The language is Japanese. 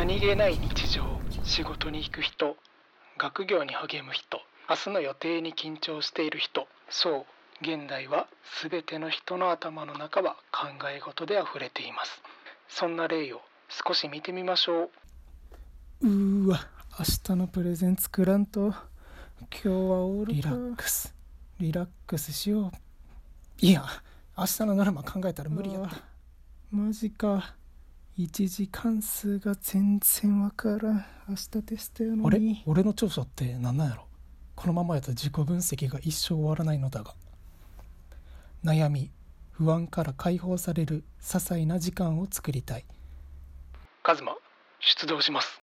何気ない日常仕事に行く人学業に励む人明日の予定に緊張している人そう現代は全ての人の頭の中は考え事であふれています。そんな例を少し見てみましょう。うーわ明日のプレゼン作らんと。今日はオールリラックス。リラックスしよう。いや明日のノルマ考えたら無理やった。マジか一次関数が全然わからん。明日テストやのに。あれ？俺の長所って何なんやろ？このままやと自己分析が一生終わらないのだが。悩み不安から解放される些細な時間を作りたい。カズマ出動します